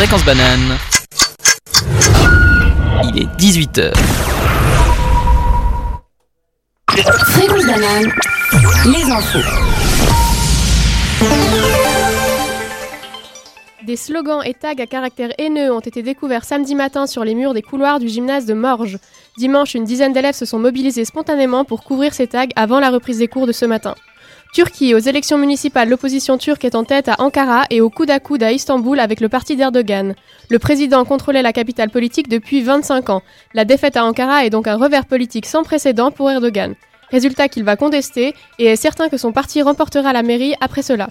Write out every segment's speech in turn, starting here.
Fréquence banane. Il est 18h. Fréquence banane. Les infos. Des slogans et tags à caractère haineux ont été découverts samedi matin sur les murs des couloirs du gymnase de Morges. Dimanche, une dizaine d'élèves se sont mobilisés spontanément pour couvrir ces tags avant la reprise des cours de ce matin. Turquie, aux élections municipales, l'opposition turque est en tête à Ankara et au coude à coude à Istanbul avec le parti d'Erdogan. Le président contrôlait la capitale politique depuis 25 ans. La défaite à Ankara est donc un revers politique sans précédent pour Erdogan. Résultat qu'il va contester et est certain que son parti remportera la mairie après cela.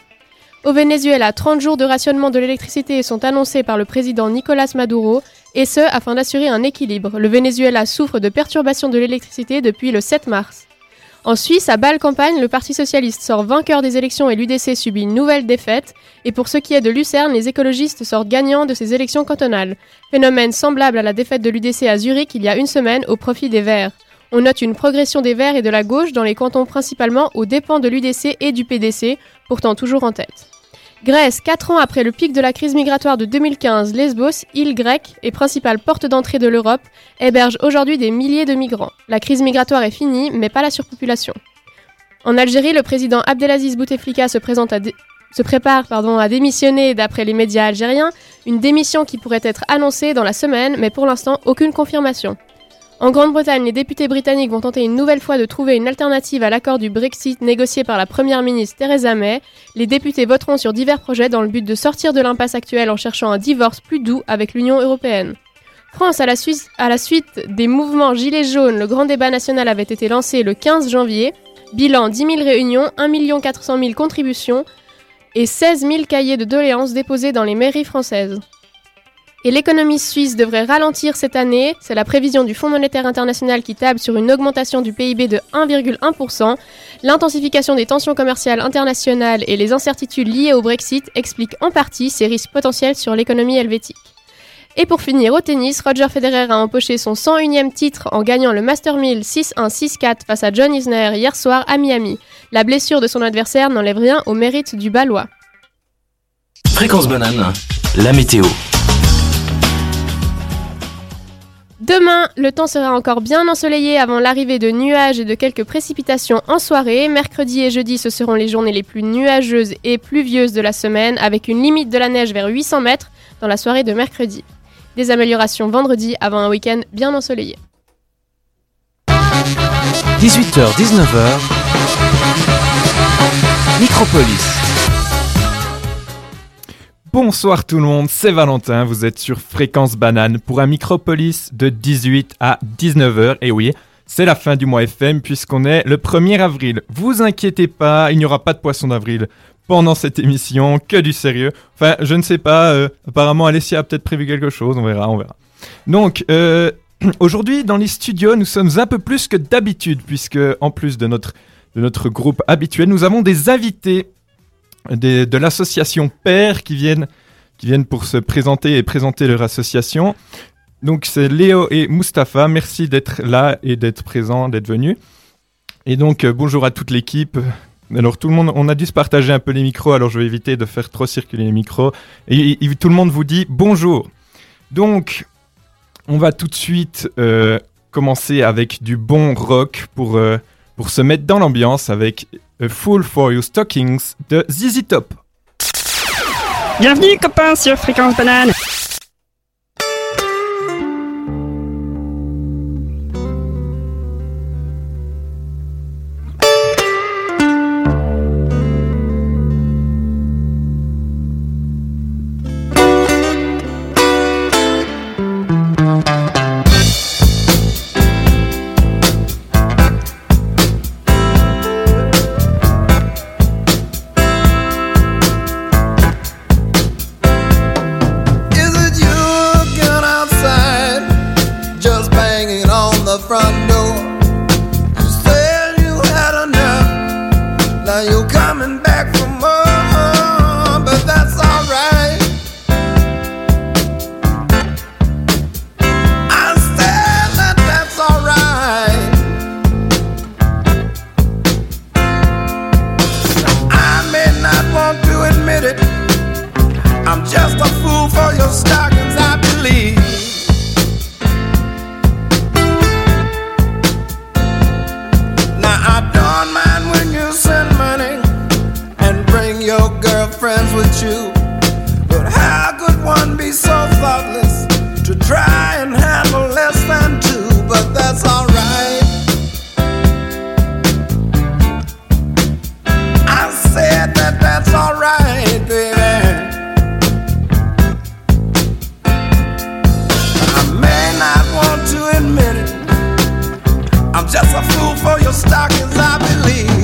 Au Venezuela, 30 jours de rationnement de l'électricité sont annoncés par le président Nicolas Maduro, et ce afin d'assurer un équilibre. Le Venezuela souffre de perturbations de l'électricité depuis le 7 mars. En Suisse, à Bâle-Campagne, le Parti socialiste sort vainqueur des élections et l'UDC subit une nouvelle défaite. Et pour ce qui est de Lucerne, les écologistes sortent gagnants de ces élections cantonales. Phénomène semblable à la défaite de l'UDC à Zurich il y a une semaine au profit des Verts. On note une progression des Verts et de la gauche dans les cantons principalement aux dépens de l'UDC et du PDC, pourtant toujours en tête. Grèce, 4 ans après le pic de la crise migratoire de 2015, Lesbos, île grecque et principale porte d'entrée de l'Europe, héberge aujourd'hui des milliers de migrants. La crise migratoire est finie, mais pas la surpopulation. En Algérie, le président Abdelaziz Bouteflika se, prépare à démissionner d'après les médias algériens, une démission qui pourrait être annoncée dans la semaine, mais pour l'instant aucune confirmation. En Grande-Bretagne, les députés britanniques vont tenter une nouvelle fois de trouver une alternative à l'accord du Brexit négocié par la Première ministre Theresa May. Les députés voteront sur divers projets dans le but de sortir de l'impasse actuelle en cherchant un divorce plus doux avec l'Union européenne. France, à la, suite des mouvements Gilets jaunes, le grand débat national avait été lancé le 15 janvier. Bilan 10 000 réunions, 1 400 000 contributions et 16 000 cahiers de doléances déposés dans les mairies françaises. Et l'économie suisse devrait ralentir cette année. C'est la prévision du Fonds monétaire international qui table sur une augmentation du PIB de 1,1%. L'intensification des tensions commerciales internationales et les incertitudes liées au Brexit expliquent en partie ces risques potentiels sur l'économie helvétique. Et pour finir, au tennis, Roger Federer a empoché son 101e titre en gagnant le Master 1000 6-1 6-4 face à John Isner hier soir à Miami. La blessure de son adversaire n'enlève rien au mérite du Balois. Fréquence banane. La météo. Demain, le temps sera encore bien ensoleillé avant l'arrivée de nuages et de quelques précipitations en soirée. Mercredi et jeudi, ce seront les journées les plus nuageuses et pluvieuses de la semaine, avec une limite de la neige vers 800 mètres dans la soirée de mercredi. Des améliorations vendredi avant un week-end bien ensoleillé. 18h, 19h. Micropolis. Bonsoir tout le monde, c'est Valentin, vous êtes sur Fréquence Banane pour un Micropolis de 18 à 19h. Et oui, c'est la fin du mois FM puisqu'on est le 1er avril. Vous inquiétez pas, il n'y aura pas de poisson d'avril pendant cette émission, que du sérieux. Enfin, je ne sais pas, euh, apparemment Alessia a peut-être prévu quelque chose, on verra, on verra. Donc, euh, aujourd'hui dans les studios, nous sommes un peu plus que d'habitude puisque en plus de notre, de notre groupe habituel, nous avons des invités de l'association Père qui viennent, qui viennent pour se présenter et présenter leur association. Donc c'est Léo et Mustapha. Merci d'être là et d'être présents, d'être venus. Et donc euh, bonjour à toute l'équipe. Alors tout le monde, on a dû se partager un peu les micros, alors je vais éviter de faire trop circuler les micros. Et, et tout le monde vous dit bonjour. Donc on va tout de suite euh, commencer avec du bon rock pour, euh, pour se mettre dans l'ambiance avec A Fool for Your Stockings de ZZ Top. Bienvenue copains sur Fréquence Banane your girlfriends with you. But how could one be so thoughtless to try and handle less than two? But that's alright. I said that that's alright, baby. I may not want to admit it. I'm just a fool for your stockings, I believe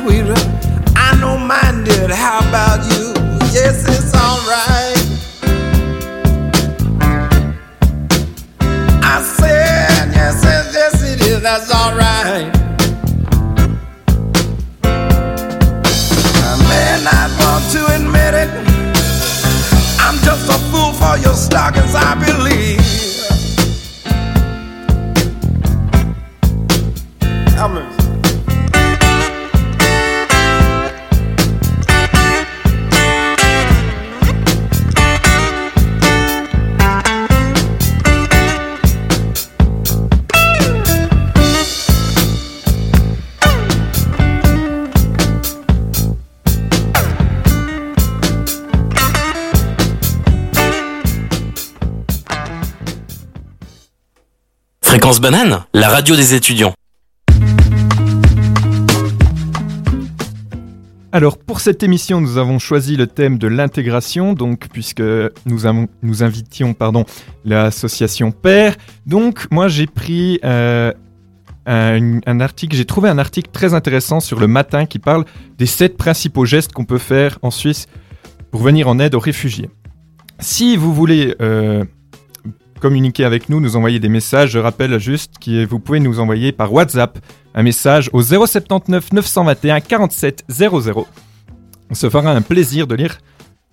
sweeter. I know mine did. How about you? Banane, la radio des étudiants. Alors pour cette émission, nous avons choisi le thème de l'intégration, donc puisque nous, avons, nous invitions pardon, l'association Père. Donc moi j'ai pris euh, un, un article, j'ai trouvé un article très intéressant sur le matin qui parle des sept principaux gestes qu'on peut faire en Suisse pour venir en aide aux réfugiés. Si vous voulez euh, communiquer avec nous, nous envoyer des messages, je rappelle juste que vous pouvez nous envoyer par WhatsApp un message au 079 921 47 00. On se fera un plaisir de lire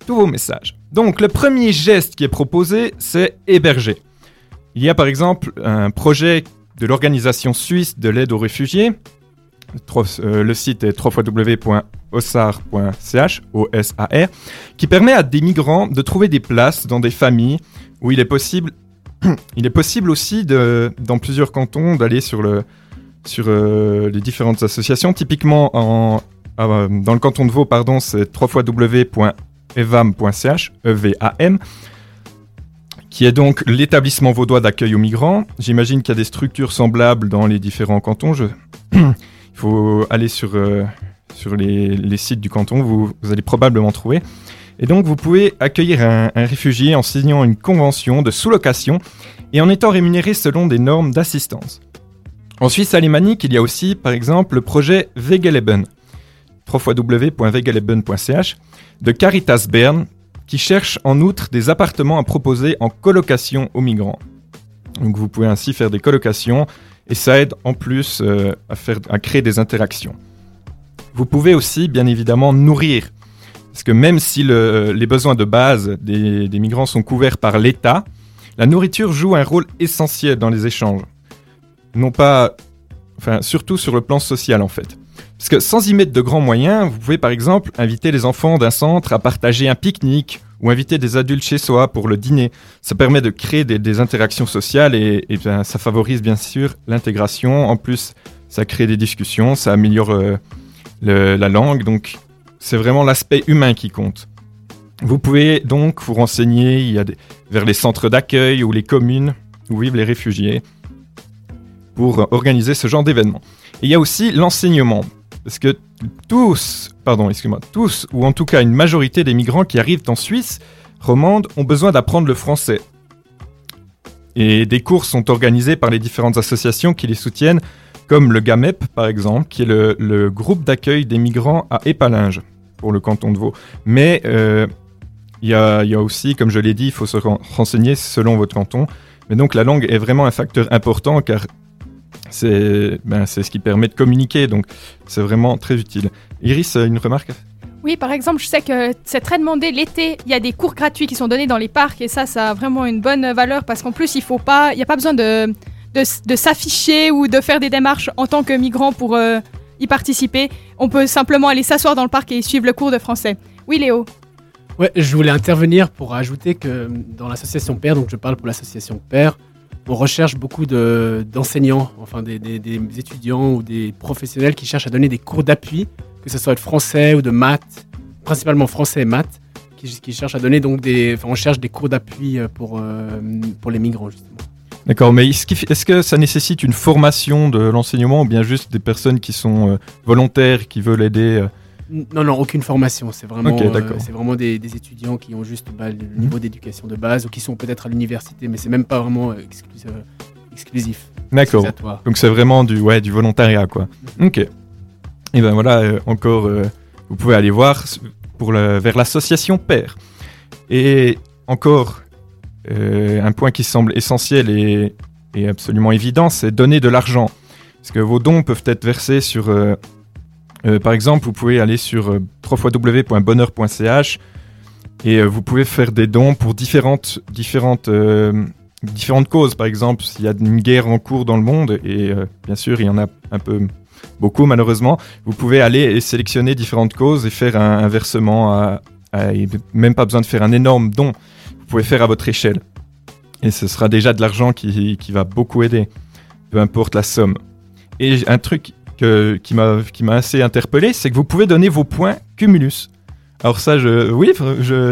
tous vos messages. Donc le premier geste qui est proposé, c'est héberger. Il y a par exemple un projet de l'organisation suisse de l'aide aux réfugiés. Euh, Le site est www.osar.ch, O-S-A-R, qui permet à des migrants de trouver des places dans des familles où il est possible, il est possible aussi de, dans plusieurs cantons d'aller sur le, sur euh, les différentes associations. Typiquement, en, euh, dans le canton de Vaud, pardon, c'est www.evam.ch, E-V-A-M, qui est donc l'établissement vaudois d'accueil aux migrants. J'imagine qu'il y a des structures semblables dans les différents cantons. Il faut aller sur, euh, sur les, sites du canton, vous allez probablement trouver. Et donc, vous pouvez accueillir un, réfugié en signant une convention de sous-location et en étant rémunéré selon des normes d'assistance. En Suisse alémanique, il y a aussi, par exemple, le projet Wegeleben, www.wegeleben.ch, de Caritas Bern, qui cherche en outre des appartements à proposer en colocation aux migrants. Donc vous pouvez ainsi faire des colocations et ça aide en plus euh, à créer des interactions. Vous pouvez aussi, bien évidemment, nourrir. Parce que même si le- les besoins de base des, migrants sont couverts par l'État, la nourriture joue un rôle essentiel dans les échanges. Non pas. Enfin, surtout sur le plan social en fait. Parce que sans y mettre de grands moyens, vous pouvez par exemple inviter les enfants d'un centre à partager un pique-nique ou inviter des adultes chez soi pour le dîner. Ça permet de créer des, interactions sociales et, ça favorise bien sûr l'intégration. En plus, ça crée des discussions, ça améliore euh, la langue. Donc, c'est vraiment l'aspect humain qui compte. Vous pouvez donc vous renseigner vers les centres d'accueil ou les communes où vivent les réfugiés pour organiser ce genre d'événement. Et il y a aussi l'enseignement. Parce que tous, pardon, excuse-moi, tous, ou en tout cas une majorité des migrants qui arrivent en Suisse romande ont besoin d'apprendre le français. Et des cours sont organisés par les différentes associations qui les soutiennent, comme le GAMEP par exemple, qui est le, groupe d'accueil des migrants à Épalinges, pour le canton de Vaud. Mais euh, il y, a, aussi, comme je l'ai dit, il faut se ren- renseigner selon votre canton. Mais donc la langue est vraiment un facteur important car c'est ben, ce qui permet de communiquer, donc c'est vraiment très utile. Iris, une remarque? Oui, par exemple, je sais que c'est très demandé l'été. Il y a des cours gratuits qui sont donnés dans les parcs et ça, ça a vraiment une bonne valeur parce qu'en plus, il faut pas, il n'y a pas besoin de, de, s'afficher ou de faire des démarches en tant que migrant pour euh, y participer. On peut simplement aller s'asseoir dans le parc et suivre le cours de français. Oui, Léo. Ouais, je voulais intervenir pour ajouter que dans l'association Père, donc je parle pour l'association Père, on recherche beaucoup de- d'enseignants, enfin des, étudiants ou des professionnels qui cherchent à donner des cours d'appui, que ce soit de français ou de maths, principalement français et maths, qui, cherchent à donner donc des, enfin on cherche des cours d'appui euh, pour, euh, pour les migrants. D'accord, mais est-ce que ça nécessite une formation de l'enseignement ou bien juste des personnes qui sont euh, volontaires, qui veulent aider euh? Non, non, aucune formation. C'est vraiment, euh. Mhm. c'est vraiment des, des étudiants qui ont juste bah, le niveau d'éducation de base ou qui sont peut-être à l'université, mais c'est même pas vraiment exclus- exclusif. D'accord. Donc c'est vraiment du, ouais, du volontariat, quoi. Ok. Et ben voilà, encore, vous pouvez aller voir pour le, vers l'association Père. Et encore, euh, un point qui semble essentiel et, absolument évident, c'est donner de l'argent. Parce que vos dons peuvent être versés sur... euh, euh, par exemple, vous pouvez aller sur www.bonheur.ch et vous pouvez faire des dons pour différentes, différentes, différentes causes. Par exemple, s'il y a une guerre en cours dans le monde, et bien sûr, il y en a un peu beaucoup malheureusement, vous pouvez aller et sélectionner différentes causes et faire un, un versement à, à- et même pas besoin de faire un énorme don. Pouvez faire à votre échelle. Et ce sera déjà de l'argent qui, qui va beaucoup aider, peu importe la somme. Et un truc que- qui m'a assez interpellé, c'est que vous pouvez donner vos points Cumulus. Alors ça, oui,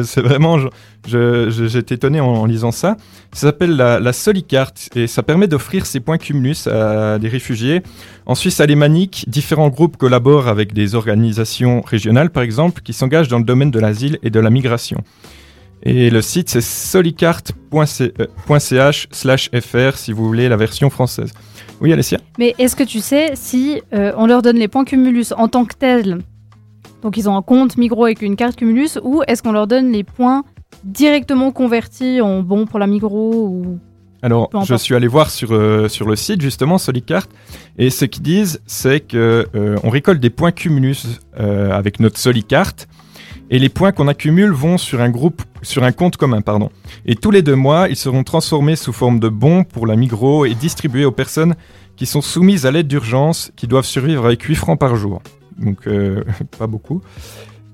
c'est vraiment, je- je- je- j'étais étonné en, en lisant ça. Ça s'appelle la, la Solicarte et ça permet d'offrir ces points Cumulus à des réfugiés. En Suisse alémanique, différents groupes collaborent avec des organisations régionales, par exemple, qui s'engagent dans le domaine de l'asile et de la migration. Et le site, c'est solicarte.ch slash fr si vous voulez la version française. Oui, Alessia? Mais est-ce que tu sais si euh, on leur donne les points Cumulus en tant que tels? Donc ils ont un compte Migros avec une carte Cumulus ou est-ce qu'on leur donne les points directement convertis en bons pour la Migros ou... Alors, je suis allé voir sur, euh, sur le site, justement, Solicart, et ce qu'ils disent, c'est que euh, on récolte des points Cumulus euh, avec notre Solicart, et les points qu'on accumule vont sur un groupe, sur un compte commun, pardon. Et tous les deux mois, ils seront transformés sous forme de bons pour la Migros et distribués aux personnes qui sont soumises à l'aide d'urgence, qui doivent survivre avec 8 francs par jour. Donc, euh, pas beaucoup.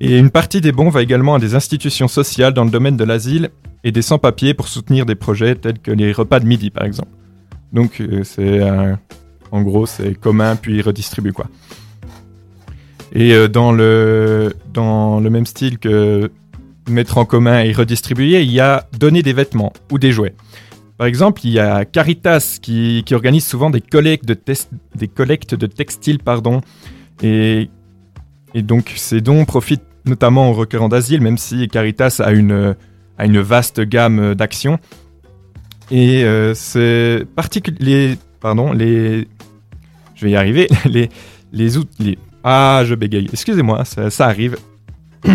Et une partie des bons va également à des institutions sociales dans le domaine de l'asile et des sans-papiers pour soutenir des projets tels que les repas de midi, par exemple. Donc, euh, c'est en gros, c'est commun puis redistribué, quoi. Et euh, dans, le, dans le même style que mettre en commun et redistribuer, il y a donner des vêtements ou des jouets. Par exemple, il y a Caritas qui, qui organise souvent des collectes de, des collectes de textiles, pardon, et, et donc ces dons profitent notamment aux requérants d'asile, même si Caritas a une, a une vaste gamme d'actions. Et euh, c'est particulier. Pardon, les. Je vais y arriver. Les, les outils. Ah, je bégaye. Excusez-moi, ça, arrive.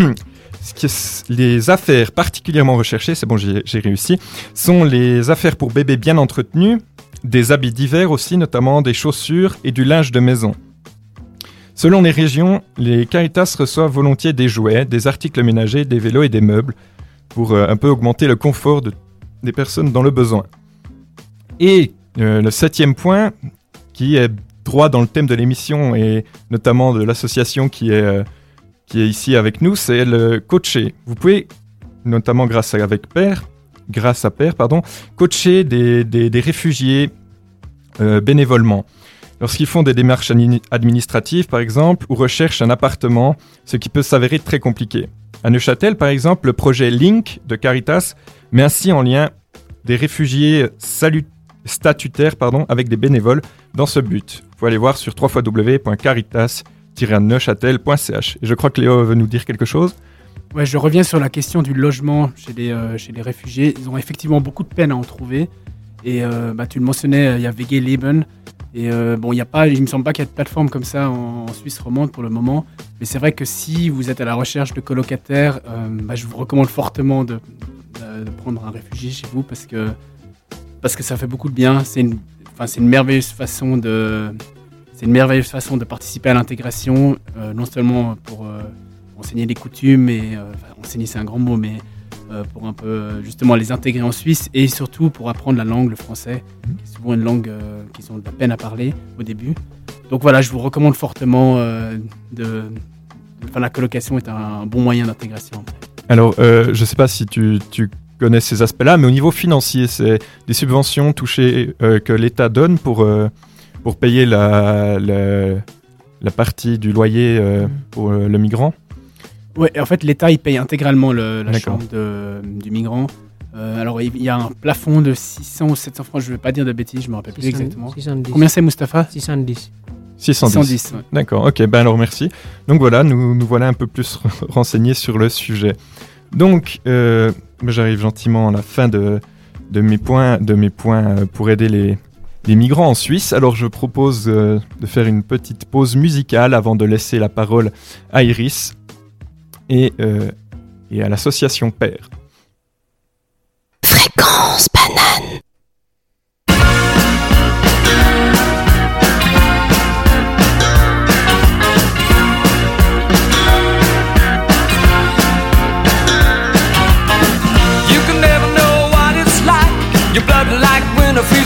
Les affaires particulièrement recherchées, c'est bon, j'ai réussi, sont les affaires pour bébés bien entretenus, des habits d'hiver aussi, notamment des chaussures et du linge de maison. Selon les régions, les Caritas reçoivent volontiers des jouets, des articles ménagers, des vélos et des meubles pour euh, un peu augmenter le confort de- des personnes dans le besoin. Et euh, le septième point, qui est droit dans le thème de l'émission et notamment de l'association qui est, euh, qui est ici avec nous, c'est le coacher. Vous pouvez, notamment grâce à, avec Père, grâce à Père, pardon, coacher des, des, réfugiés euh, bénévolement. Lorsqu'ils font des démarches admi- administratives, par exemple, ou recherchent un appartement, ce qui peut s'avérer très compliqué. À Neuchâtel, par exemple, le projet Link de Caritas met ainsi en lien des réfugiés statutaires pardon, avec des bénévoles dans ce but. Vous pouvez aller voir sur www.caritas-neuchâtel.ch. Et je crois que Léo veut nous dire quelque chose. Ouais, je reviens sur la question du logement chez les, euh, chez les réfugiés. Ils ont effectivement beaucoup de peine à en trouver. Et euh, bah, tu le mentionnais, il y a WG Leben. Et euh, bon, il y a pas, il me semble pas qu'il y a de plateforme comme ça en, Suisse romande pour le moment. Mais c'est vrai que si vous êtes à la recherche de colocataires, euh, bah, je vous recommande fortement de prendre un réfugié chez vous parce que, parce que ça fait beaucoup de bien. C'est une, c'est une merveilleuse façon de, c'est une merveilleuse façon de participer à l'intégration, euh, non seulement pour euh, enseigner les coutumes et euh, enfin, enseigner c'est un grand mot, mais pour un peu justement les intégrer en Suisse et surtout pour apprendre la langue, le français, qui est souvent une langue qu'ils ont de la peine à parler au début. Donc voilà, je vous recommande fortement de, enfin la colocation est un bon moyen d'intégration. Alors, je ne sais pas si tu connais ces aspects-là, mais au niveau financier, c'est des subventions touchées euh, que l'État donne pour, euh, pour payer la, la, la partie du loyer euh, pour euh, le migrant. Et en fait, l'État, il paye intégralement le- la D'accord. chambre de- du migrant. Euh, alors, il y a un plafond de 600 ou 700 francs, je ne vais pas dire de bêtises, je me rappelle plus 600, exactement. 610. Combien c'est, Mustapha? 610. 610. 610, ouais. D'accord, ok, ben alors merci. Donc voilà, nous, nous voilà un peu plus renseignés sur le sujet. Donc, euh, j'arrive gentiment à la fin de, de mes points, de mes points euh, pour aider les, les migrants en Suisse. Alors je propose euh, de faire une petite pause musicale avant de laisser la parole à Iris et, et à l'association Père. Fréquence banane.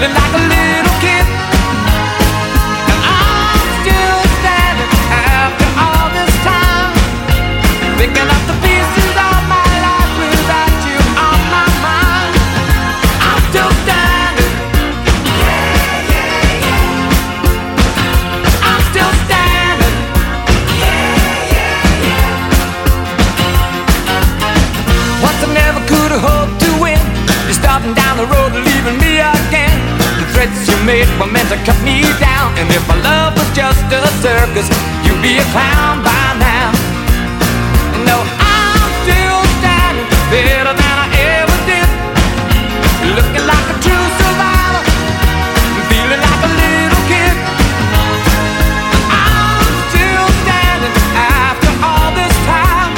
feeling like a made were meant to cut me down. And if my love was just a circus, you'd be a clown by now. No, I'm still standing better than I ever did. Looking like a true survivor, feeling like a little kid. I'm still standing after all this time.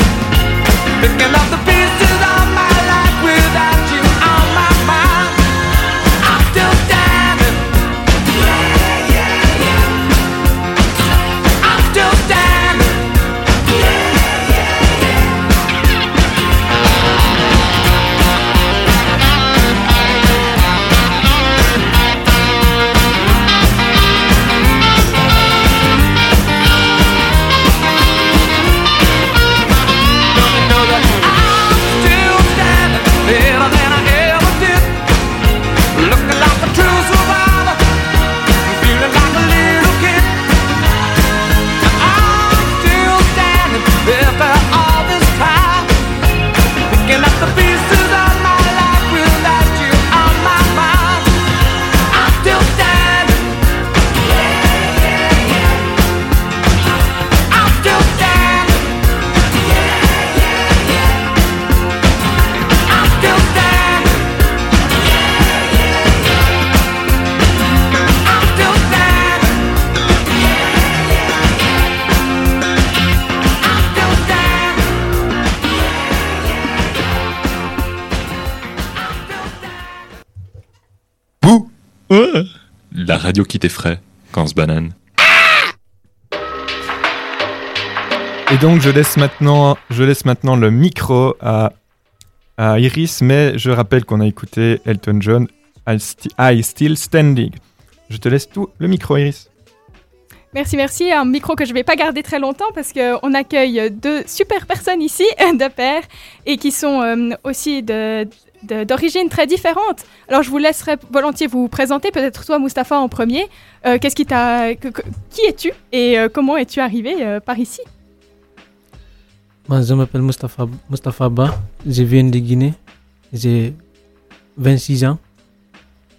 Picking radio qui t'effraie, quand se banane. Et donc je laisse maintenant, je laisse maintenant le micro à, à Iris, mais je rappelle qu'on a écouté Elton John, I, Sti- I Still Standing. Je te laisse tout le micro, Iris. Merci, merci. Un micro que je vais pas garder très longtemps parce qu'on accueille deux super personnes ici, de pair, et qui sont euh, aussi de d'origines très différentes. Alors, je vous laisserai volontiers vous présenter, peut-être toi, Mustapha, en premier. Euh, Qu'est-ce qui t'a... qui es-tu et euh, comment es-tu arrivé euh, par ici? Moi, je m'appelle Mustafa, Mustafa Ba. Je viens de Guinée. J'ai 26 ans.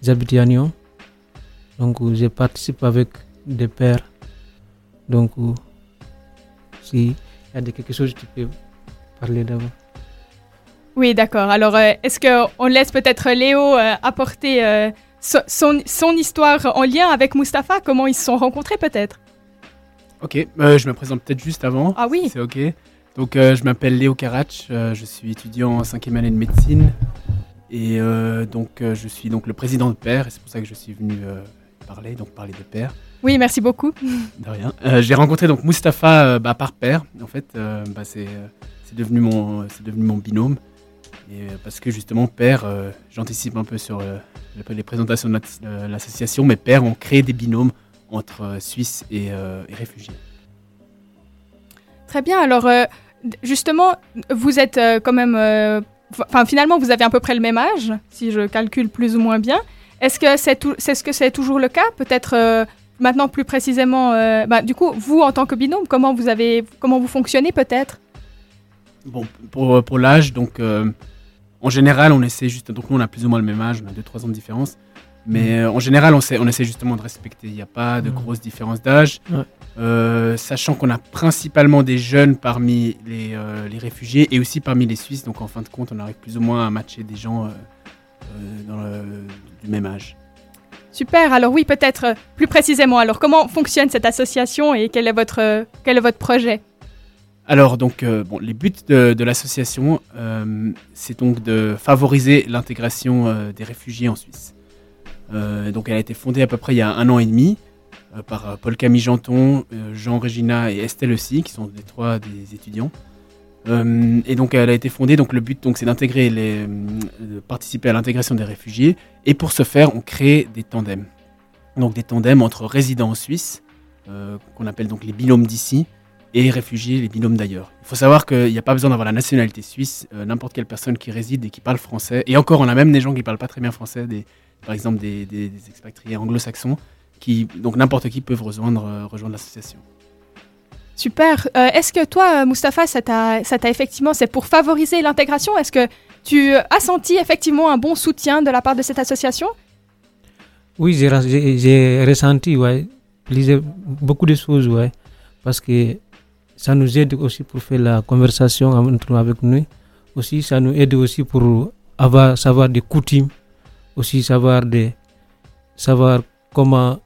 J'habite à Nyon. Donc, je participe avec des pères. Donc, s'il y a quelque chose, tu peux parler d'abord. Oui, d'accord. Alors, euh, est-ce qu'on laisse peut-être Léo euh, apporter euh, so- son, son histoire en lien avec Mustapha? Comment ils se sont rencontrés, peut-être? Ok, je me présente peut-être juste avant. Ah oui C'est ok. Donc, je m'appelle Léo Karach, je suis étudiant en cinquième année de médecine. Et donc, je suis donc le président de Père, et c'est pour ça que je suis venu parler, donc parler de Père. Oui, merci beaucoup. De rien. J'ai rencontré donc Mustapha bah, par Père. En fait, bah, c'est devenu, mon- devenu mon binôme. Euh, parce que justement, Père, euh, j'anticipe un peu sur euh, les- présentations de l'ass- l'association, mais Père ont créé des binômes entre Suisses et, réfugiés. Très bien. Alors, justement, vous êtes quand même. Enfin, finalement, vous avez à peu près le même âge, si je calcule plus ou moins bien. Est-ce que c'est c'est ce c'est toujours le cas Peut-être maintenant plus précisément. bah, du coup, vous en tant que binôme, comment vous avez, comment vous fonctionnez peut-être? Bon, pour, pour l'âge, donc euh, en général, on essaie juste. Donc nous, on a plus ou moins le même âge, on a 2-3 ans de différence. Mais euh, en général, on, sait, on essaie justement de respecter. Il n'y a pas de Mhm. grosse différence d'âge. Ouais. Euh, sachant qu'on a principalement des jeunes parmi les, euh, les réfugiés et aussi parmi les Suisses. Donc en fin de compte, on arrive plus ou moins à matcher des gens euh, euh, dans le- du même âge. Super. Alors oui, peut-être euh, plus précisément. Alors, comment fonctionne cette association et quel est votre, euh, quel est votre projet? Alors, donc, euh, bon, les buts de, l'association, euh, c'est donc de favoriser l'intégration euh, des réfugiés en Suisse. Donc, elle a été fondée à peu près il y a un an et demi par Paul Camille Janton, Jean Regina et Estelle aussi, qui sont les trois des étudiants. Et donc, elle a été fondée. Donc, le but, donc, c'est d'intégrer les, de participer à l'intégration des réfugiés. Et pour ce faire, on crée des tandems. Donc, des tandems entre résidents en Suisse, qu'on appelle donc les binômes d'ici, et réfugiés, les binômes d'ailleurs. Il faut savoir qu'il n'y a pas besoin d'avoir la nationalité suisse. euh, N'importe quelle personne qui réside et qui parle français, et encore, on a même des gens qui ne parlent pas très bien français, des, par exemple des, des- des expatriés anglo-saxons, qui, donc n'importe qui peut rejoindre, euh, rejoindre l'association. Super. Euh, Est-ce que toi, Mustapha, ça t'a ça t'a effectivement, c'est pour favoriser l'intégration? Est-ce que tu as senti effectivement un bon soutien de la part de cette association? Oui, j'ai ressenti ouais, beaucoup de choses, ouais, parce que ça nous aide aussi pour faire la conversation avec nous. Aussi, ça nous aide aussi pour avoir, savoir des coutumes, aussi savoir, des, savoir comment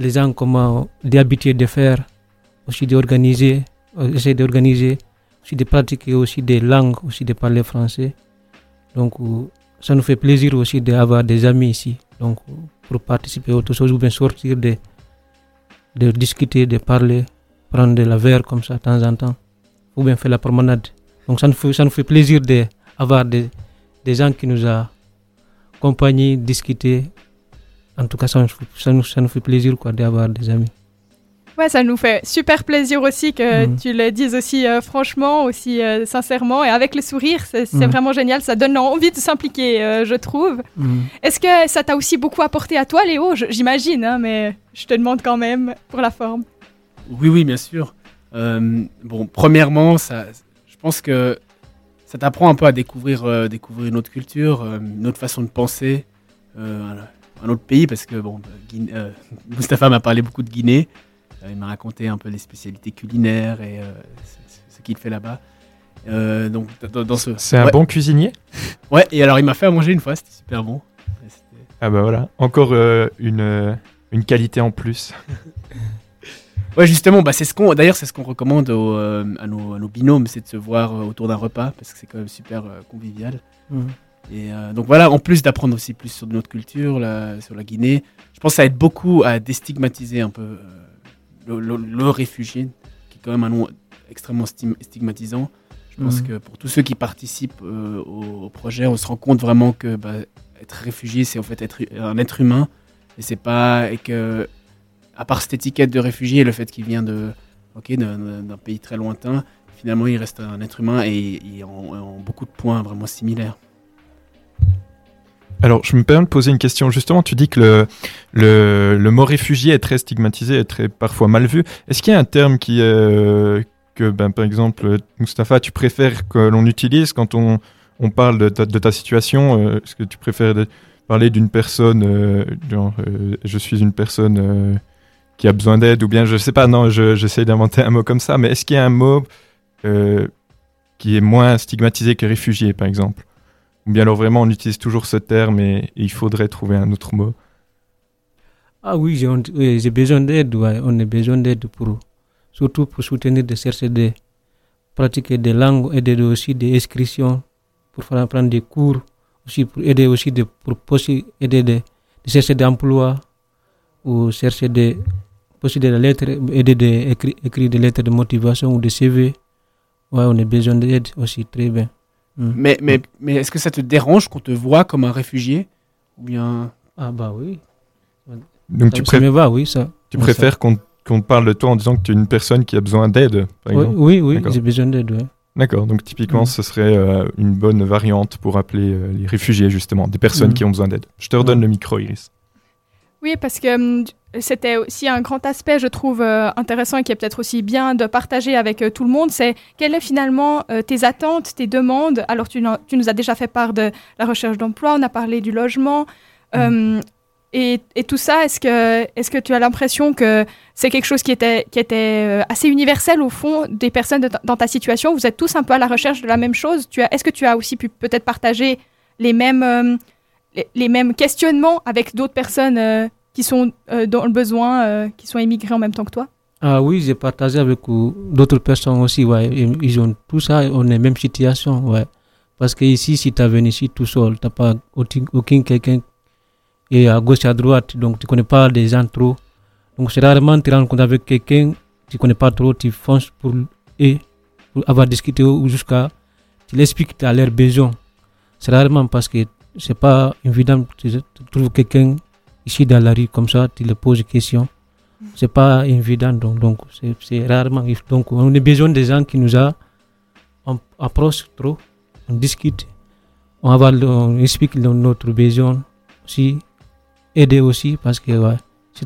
les gens, comment des habitudes de faire, aussi d'organiser, euh, essayer d'organiser, aussi de pratiquer aussi des langues, aussi de parler français. Donc, euh, ça nous fait plaisir aussi d'avoir des amis ici. Donc, pour participer à autre chose ou bien sortir de, de discuter, de parler, prendre de la verre comme ça de temps en temps, ou bien faire la promenade. Donc ça nous fait, ça nous fait plaisir d'avoir des, des gens qui nous accompagnent, discuter. En tout cas, ça nous, fait- ça nous, ça nous fait plaisir d'avoir des amis. Ouais, ça nous fait super plaisir aussi que Mhm. tu le dises aussi euh, franchement, aussi euh, sincèrement et avec le sourire. C'est Mhm. vraiment génial. Ça donne envie de s'impliquer, euh, je trouve. Mhm. Est-ce que ça t'a aussi beaucoup apporté à toi, Léo? J'imagine, hein, mais je te demande quand même pour la forme. Oui, oui, bien sûr. Euh, bon, premièrement, ça, je pense que ça t'apprend un peu à découvrir, euh, découvrir une autre culture, euh, une autre façon de penser, un, autre pays, parce que bon, Guin- euh, Mustapha m'a parlé beaucoup de Guinée. Il m'a raconté un peu les spécialités culinaires et ce, qu'il fait là-bas. Donc, dans, dans ce. C'est un Ouais. bon cuisinier? Ouais, et alors il m'a fait à manger une fois, c'était super bon. Ah bah voilà, encore une, une qualité en plus. Ouais, justement, bah, c'est ce qu'on, d'ailleurs, c'est ce qu'on recommande aux, euh, à, nos, à nos binômes, c'est de se voir euh, autour d'un repas, parce que c'est quand même super euh, convivial. Mhm. Et donc voilà, en plus d'apprendre aussi plus sur notre culture, la- sur la Guinée, je pense que ça aide beaucoup à déstigmatiser un peu le, le- le réfugié, qui est quand même un nom extrêmement stigmatisant. Je pense Mhm. que pour tous ceux qui participent au, au projet, on se rend compte vraiment que bah, être réfugié, c'est en fait être un être humain. Et c'est pas. Et que, à part cette étiquette de réfugié et le fait qu'il vient de, ok, d'un, pays très lointain, finalement, il reste un être humain et, et en, en beaucoup de points vraiment similaires. Alors, je me permets de poser une question. Justement, tu dis que le, le, le mot réfugié est très stigmatisé, est très parfois mal vu. Est-ce qu'il y a un terme qui, euh, que, ben, par exemple, Mustapha, tu préfères que l'on utilise quand on, on parle de ta, situation euh, Est-ce que tu préfères parler d'une personne, euh, genre, je suis une personne qui a besoin d'aide, ou bien, je sais pas, non, je- j'essaie d'inventer un mot comme ça, mais est-ce qu'il y a un mot euh, qui est moins stigmatisé que réfugié, par exemple? Ou bien alors vraiment on utilise toujours ce terme et, il faudrait trouver un autre mot? Ah oui, j'ai besoin d'aide, ouais. on a besoin d'aide pour, surtout pour soutenir de chercher des, pratiquer des langues, aider aussi des inscriptions, pour faire apprendre des cours, aussi pour aider aussi de, pour aider de, de chercher des emplois, ou chercher des, posséder des lettres, aider des, écrire, écrire des lettres de motivation ou des CV. Ouais, on a besoin d'aide aussi, très bien. Mm. Mais, mais, mais est-ce que ça te dérange qu'on te voit comme un réfugié Ou bien. Ah bah oui. Donc Ça- tu, ça pré- me va, oui, ça. tu préfères ça. qu'on parle de toi en disant que tu es une personne qui a besoin d'aide, par Oui, exemple oui, oui, j'ai besoin d'aide, ouais. D'accord, donc typiquement Mm. ce serait euh, une bonne variante pour appeler euh, les réfugiés justement, des personnes Mm. qui ont besoin d'aide. Je te redonne le micro Iris. Oui, parce que hum, c'était aussi un grand aspect, je trouve, euh, intéressant et qui est peut-être aussi bien de partager avec euh, tout le monde, c'est quelles sont finalement euh, tes attentes, tes demandes? Alors, tu, nous as déjà fait part de la recherche d'emploi, on a parlé du logement. euh, et, et tout ça, est-ce que, est que tu as l'impression que c'est quelque chose qui était, qui était assez universel au fond des personnes de dans ta situation? Vous êtes tous un peu à la recherche de la même chose Est-ce que tu as aussi pu peut-être partager les mêmes, les, les mêmes questionnements avec d'autres personnes qui sont euh, dans le besoin, euh, qui sont émigrées en même temps que toi? Ah oui, j'ai partagé avec euh, d'autres personnes aussi, ouais. Ils ont tout ça, on est même situation, ouais. Parce que ici, si tu venu ici tout seul, tu pas aucun quelqu'un et à gauche et à droite, donc tu connais pas les gens trop. Donc c'est rarement tu rencontres avec quelqu'un, tu connais pas trop, tu fonces pour et pour avoir discuté ou jusqu'à tu l'expliques à leurs besoins. C'est rarement parce que c'est pas évident, tu, tu trouves quelqu'un ici dans la rue comme ça, tu le poses des questions c'est pas évident donc donc c'est rarement donc on a besoin des gens qui nous a on approche trop on discute. On va on explique notre besoin aussi aider aussi parce que ouais,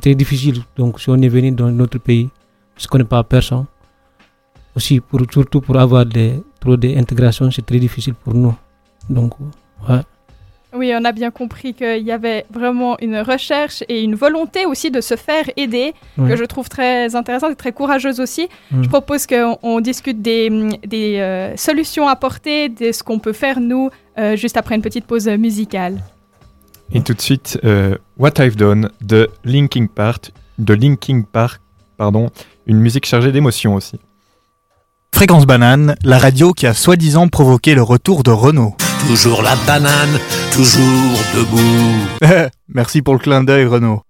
très difficile donc si on est venu dans notre pays on ne connaît pas personne. Aussi pour surtout pour avoir des trop d'intégration c'est très difficile pour nous. Donc ouais Oui, on a bien compris qu'il y avait vraiment une recherche et une volonté aussi de se faire aider, que je trouve très intéressante et très courageuse aussi. Mm. Je propose qu'on on discute des, des euh, solutions apportées, de ce qu'on peut faire nous, euh, juste après une petite pause musicale. Et tout de suite, euh, What I've Done de Linking Park, de Linking Park, pardon, une musique chargée d'émotions aussi. Fréquence Banane, la radio qui a soi-disant provoqué le retour de Renault. Toujours la banane, toujours debout. Merci pour le clin d'œil Renault.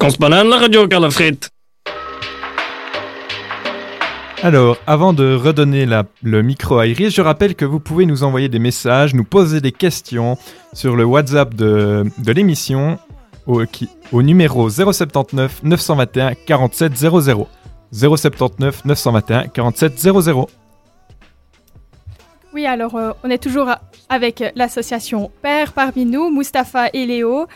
La radio. Alors, avant de redonner la- le micro à Iris, je rappelle que vous pouvez nous envoyer des messages, nous poser des questions sur le WhatsApp de, de l'émission au, qui- au numéro 079 921 47 00. 079 921 47 00. Oui, alors euh, on est toujours avec l'association Père parmi nous, Mustapha et Léo.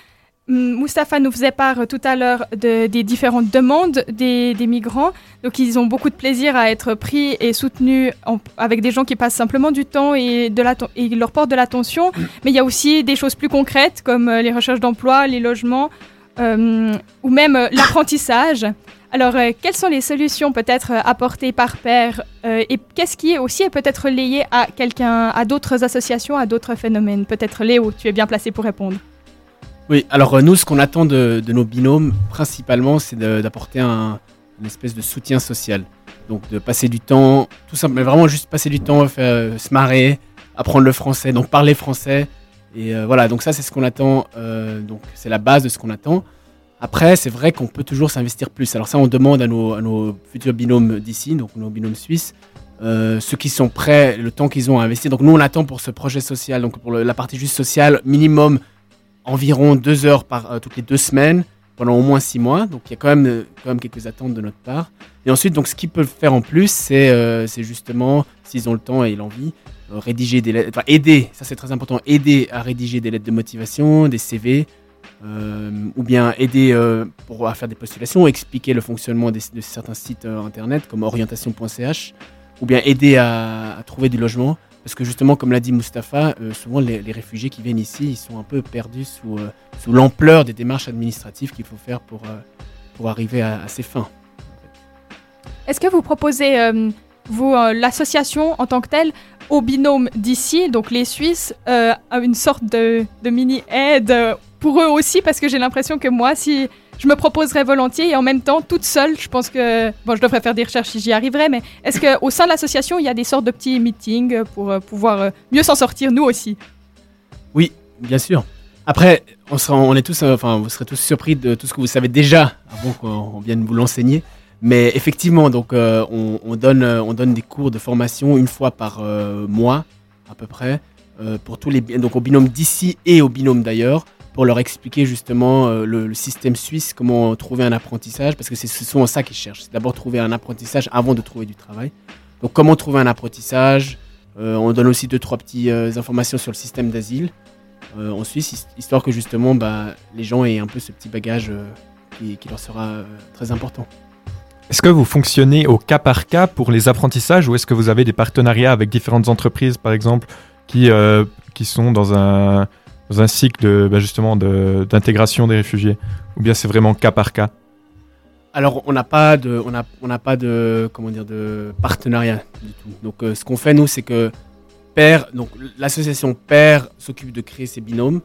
Mustapha nous faisait part euh, tout à l'heure de- des différentes demandes des, des migrants. Donc ils ont beaucoup de plaisir à être pris et soutenus en- avec des gens qui passent simplement du temps et, de et leur portent de l'attention. Mais il y a aussi des choses plus concrètes comme euh, les recherches d'emploi, les logements euh, ou même l'apprentissage. Alors, euh, quelles sont les solutions peut-être apportées par Père euh, et qu'est-ce qui est aussi peut-être lié à quelqu'un, à d'autres associations, à d'autres phénomènes? Peut-être Léo, tu es bien placé pour répondre. Oui, alors euh, nous, ce qu'on attend de, nos binômes, principalement, c'est d'apporter un, une espèce de soutien social. Donc de passer du temps, tout simplement, vraiment juste passer du temps, faire, euh, se marrer, apprendre le français, donc parler français. Et euh, voilà, donc ça, c'est ce qu'on attend. donc c'est la base de ce qu'on attend. Après, c'est vrai qu'on peut toujours s'investir plus. Alors ça, on demande à nos, futurs binômes d'ici, donc nos binômes suisses, ceux qui sont prêts, le temps qu'ils ont à investir. Donc nous, on attend pour ce projet social, donc pour la partie juste sociale, minimum environ deux heures par, euh, toutes les deux semaines pendant au moins six mois. Donc il y a quand même, euh, quand même quelques attentes de notre part. Et ensuite, donc ce qu'ils peuvent faire en plus, c'est euh, justement, s'ils ont le temps et l'envie, euh, rédiger des lettres, aider, ça c'est très important, aider à rédiger des lettres de motivation, des CV, ou bien aider pour, à faire des postulations, expliquer le fonctionnement de certains sites internet comme orientation.ch, ou bien aider à, à trouver du logement. Parce que justement, comme l'a dit Mustapha, euh, souvent les, réfugiés qui viennent ici, ils sont un peu perdus sous, euh, sous l'ampleur des démarches administratives qu'il faut faire pour, euh, pour arriver à, ses fins. Est-ce que vous proposez, vous, l'association en tant que telle, au binôme d'ici, donc les Suisses, une sorte de, de mini-aide pour eux aussi? Parce que j'ai l'impression que moi, si je me proposerais volontiers et en même temps, toute seule, je pense que, bon, je devrais faire des recherches si j'y arriverais, mais est-ce qu'au sein de l'association, il y a des sortes de petits meetings pour euh, pouvoir euh, mieux s'en sortir, nous aussi? Oui, bien sûr. Après, on, sera, on est tous, euh, enfin, vous serez tous surpris de tout ce que vous savez déjà avant qu'on on vienne vous l'enseigner. Mais effectivement, donc, on, on donne, on donne des cours de formation une fois par mois, à peu près, pour tous les, donc au binôme d'ici et au binôme d'ailleurs, pour leur expliquer justement euh, le, système suisse, comment trouver un apprentissage, parce que c'est souvent ça qu'ils cherchent. C'est d'abord trouver un apprentissage avant de trouver du travail. Donc, comment trouver un apprentissage Euh, On donne aussi deux, trois petites euh, informations sur le système d'asile en Suisse, his- histoire que justement bah, les gens aient un peu ce petit bagage qui, leur sera très important. Est-ce que vous fonctionnez au cas par cas pour les apprentissages ou est-ce que vous avez des partenariats avec différentes entreprises, par exemple, qui, qui sont dans un, dans un cycle bah, justement d'intégration des réfugiés Ou bien c'est vraiment cas par cas? Alors, on n'a pas de, on a, on n'a pas de, comment dire, de partenariat du tout. Donc, euh, ce qu'on fait nous, c'est que l'association Père s'occupe de créer ses binômes.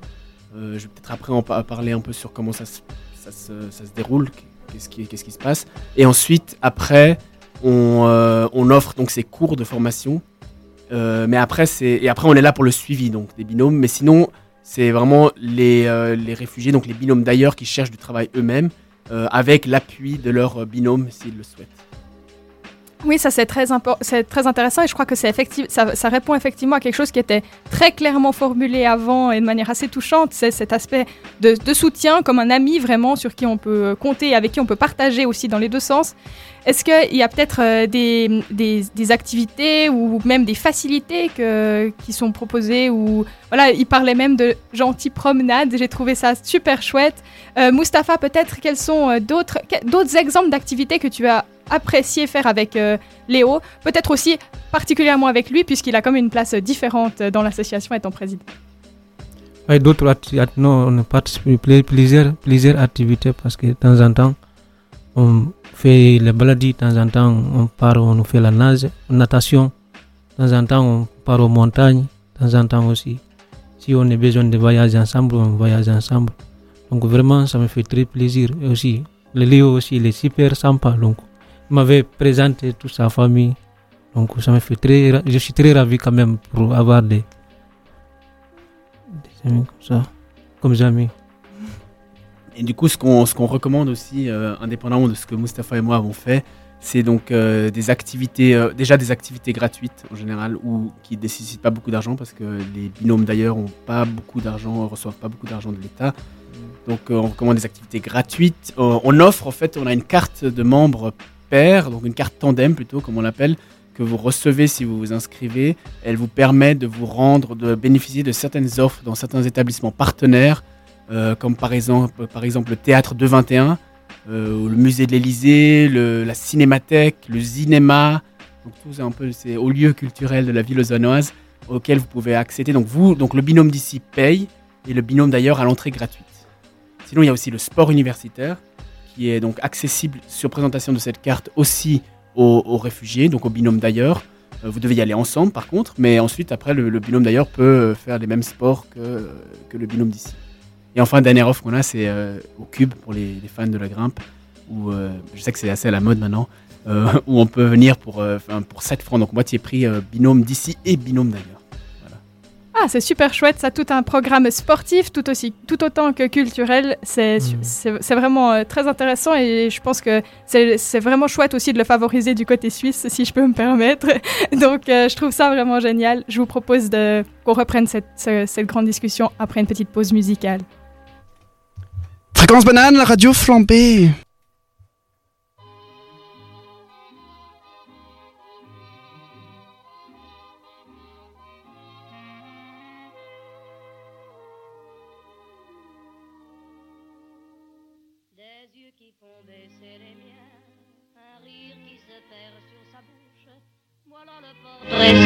Euh, je vais peut-être après en pa- parler un peu sur comment ça se, ça se, ça se déroule, qu'est-ce qui, qu'est-ce qui se passe. Et ensuite, après, on, euh, on offre donc ces cours de formation. Mais après, c'est et après, on est là pour le suivi donc des binômes. Mais sinon, c'est vraiment les, euh, les réfugiés, donc les binômes d'ailleurs, qui cherchent du travail eux-mêmes euh, avec l'appui de leur euh, binôme s'ils le souhaitent. Oui, ça c'est très, très intéressant et je crois que ça, ça répond effectivement à quelque chose qui était très clairement formulé avant et de manière assez touchante. C'est cet aspect de, soutien comme un ami vraiment sur qui on peut compter, avec qui on peut partager aussi dans les deux sens. Est-ce qu'il y a peut-être euh, des, activités ou même des facilités qui sont proposées ou voilà, il parlait même de gentilles promenades. J'ai trouvé ça super chouette. Euh, Mustapha, peut-être quels sont euh, d'autres exemples d'activités que tu as apprécié faire avec euh, Léo Peut-être aussi particulièrement avec lui puisqu'il a comme une place différente dans l'association étant président. Ouais, d'autres on participe pl- plusieurs, plusieurs activités parce que de temps en temps, on fait les baladies, de temps en temps, on part, on fait la nage, natation, de temps en temps, on part aux montagnes, de temps en temps aussi. Si on a besoin de voyager ensemble, on voyage ensemble. Donc vraiment, ça me fait très plaisir. Et aussi, le Léo aussi, il est super sympa. Donc, m'avait présenté toute sa famille. Donc, ça me fait très, je suis très ravi quand même pour avoir des, des amis comme ça, comme amis. Et du coup, ce qu'on qu'on recommande aussi, euh, indépendamment de ce que Mustapha et moi avons fait, c'est donc euh, des activités, euh, déjà des activités gratuites en général, ou qui ne nécessitent pas beaucoup d'argent, parce que les binômes d'ailleurs ont pas beaucoup d'argent, reçoivent pas beaucoup d'argent de l'État. Donc on recommande des activités gratuites. On offre en fait, on a une carte de membre donc une carte tandem plutôt, comme on l'appelle, que vous recevez si vous vous inscrivez. Elle vous permet de vous rendre, de bénéficier de certaines offres dans certains établissements partenaires, euh, comme par exemple, par exemple le Théâtre 221, euh, ou le Musée de l'Élysée, la Cinémathèque, le Cinéma. Donc tout c'est un peu c'est au lieu culturel de la ville lausannoise auquel vous pouvez accéder. Donc vous, donc le binôme d'ici paye et le binôme d'ailleurs à l'entrée gratuite. Sinon il y a aussi le sport universitaire qui est donc accessible sur présentation de cette carte aussi aux, réfugiés, donc au binôme d'ailleurs. Euh, vous devez y aller ensemble par contre, mais ensuite après le, binôme d'ailleurs peut faire les mêmes sports que, le binôme d'ici. Et enfin, dernière offre qu'on a, c'est euh, au cube pour les, fans de la grimpe, où euh, je sais que c'est assez à la mode maintenant, où on peut venir pour, pour 7 francs, donc moitié prix binôme d'ici et binôme d'ailleurs. Ah, c'est super chouette, ça tout un programme sportif tout aussi, tout autant que culturel. C'est c'est vraiment euh, très intéressant et je pense que c'est vraiment chouette aussi de le favoriser du côté suisse, si je peux me permettre. Donc, euh, je trouve ça vraiment génial. Je vous propose de qu'on reprenne cette, ce- cette grande discussion après une petite pause musicale. Fréquence banane, la radio flambée.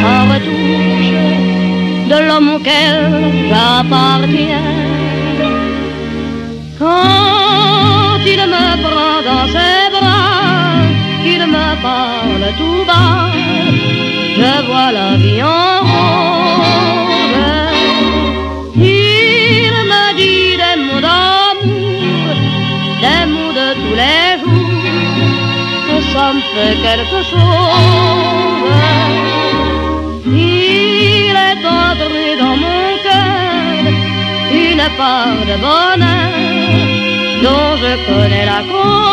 Sans retouche de l'homme auquel j'appartiens. Quand il me prend dans ses bras, qu'il me parle tout bas, je vois la vie en rose. Il me dit des mots d'amour, des mots de tous les jours, que ça me fait quelque part de bonheur dont je connais la cause.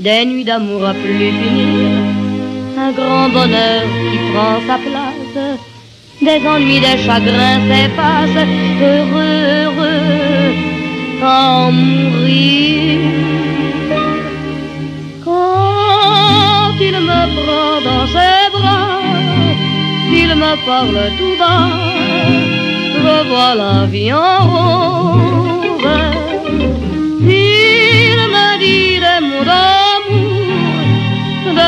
Des nuits d'amour à plus finir, un grand bonheur qui prend sa place. Des ennuis, des chagrins s'effacent, heureux, heureux, en mourir. Quand il me prend dans ses bras, il me parle tout bas, je vois la vie en rose.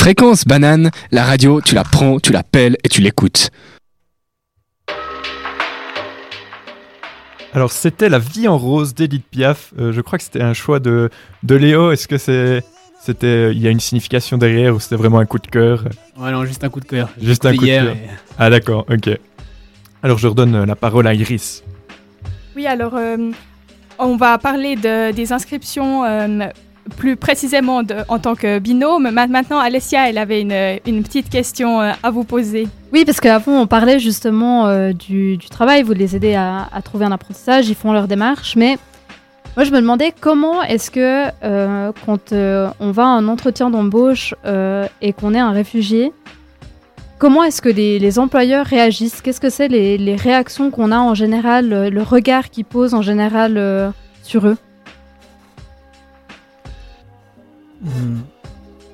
Fréquence banane, la radio, tu la prends, tu l'appelles et tu l'écoutes. Alors, c'était La vie en rose d'Edith Piaf. Euh, je crois que c'était un choix de, de Léo. Est-ce que c'est. C'était, il y a une signification derrière ou c'était vraiment un coup de cœur? Ouais, non, juste un coup de cœur. Juste un coup de cœur. et- Ah d'accord, ok. Alors je redonne euh, la parole à Iris. Oui, alors euh, on va parler de- des inscriptions euh, plus précisément en tant que binôme. Ma- Maintenant, Alessia, elle avait une, une petite question euh, à vous poser. Oui, parce qu'avant, on parlait justement euh, du, travail, vous les aidez à, trouver un apprentissage, ils font leur démarche, mais moi je me demandais comment est-ce que euh, quand on va à un entretien d'embauche et qu'on est un réfugié, comment est-ce que les, employeurs réagissent? Qu'est-ce que c'est les, les réactions qu'on a en général, le regard qu'ils posent en général sur eux?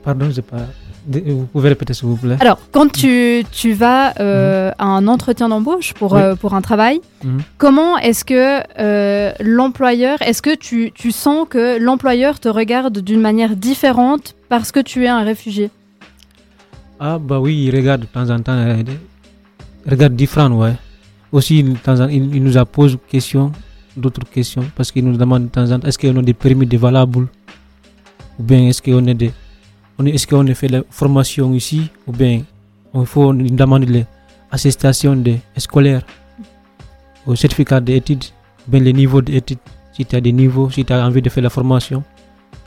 Pardon, j'ai pas. Vous pouvez répéter s'il vous plaît Alors, quand tu, tu vas euh, à un entretien d'embauche pour, Oui. euh, pour un travail, Mhm. comment est-ce que euh, l'employeur, est-ce que tu, tu sens que l'employeur te regarde d'une manière différente parce que tu es un réfugié? Ah, bah oui, il regarde de temps en temps. il regarde différent, ouais. Aussi, de temps en- il, il nous a posé questions, d'autres questions, parce qu'il nous demande de temps en temps est-ce qu'on a des permis de valables Ou bien est-ce qu'on est des. On est, est-ce qu'on fait la formation ici Ou bien il faut il demande les attestations de scolaires, au certificat d'études, ou bien les niveaux d'études, si tu as des niveaux, si tu as envie de faire la formation.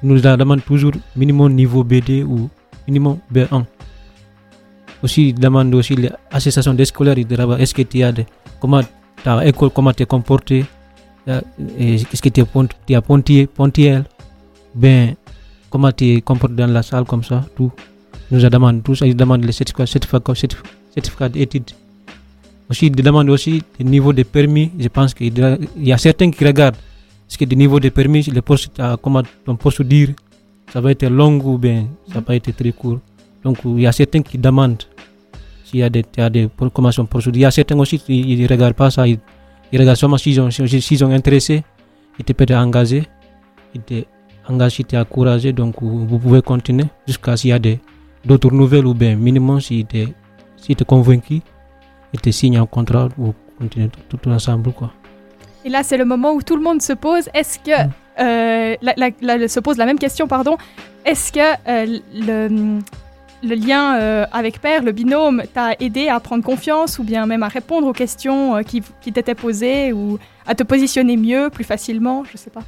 Nous demande toujours minimum niveau BD ou minimum B1 aussi il demande aussi l'association des scolaires est-ce que tu as des, comment ta école comment tu es comporté? Euh, est-ce que tu es pontier pontiel? Ben comment tu es comporté dans la salle comme ça tout nous a demandé tout ça il demande les certificats certificats certif- certificats d'études aussi il demande aussi le niveau de permis je pense qu'il y a certains qui regardent est-ce que le niveau de permis le poste euh, comment ton procédure ça va être long ou bien ça va être très court donc il y a certains qui demandent s'il y a des, il y a des recommandations procédures. Il y a certains aussi qui ne regardent pas ça. Ils, ils regardent seulement s'ils ont, sont intéressés. Ils te peuvent engager. Ils engagent, ils te encouragent. Donc vous, pouvez continuer jusqu'à s'il y a d'autres nouvelles ou bien minimum si tu es, si t'es convaincu, ils te signent un contrat. Vous continuez tout, tout ensemble. Quoi. Et là, c'est le moment où tout le monde se pose est-ce que. euh, la- la- la- se pose la même question, pardon. Est-ce que euh, le, le lien euh, avec Père, le binôme, t'a aidé à prendre confiance ou bien même à répondre aux questions qui, qui t'étaient posées ou à te positionner mieux, plus facilement Je sais pas.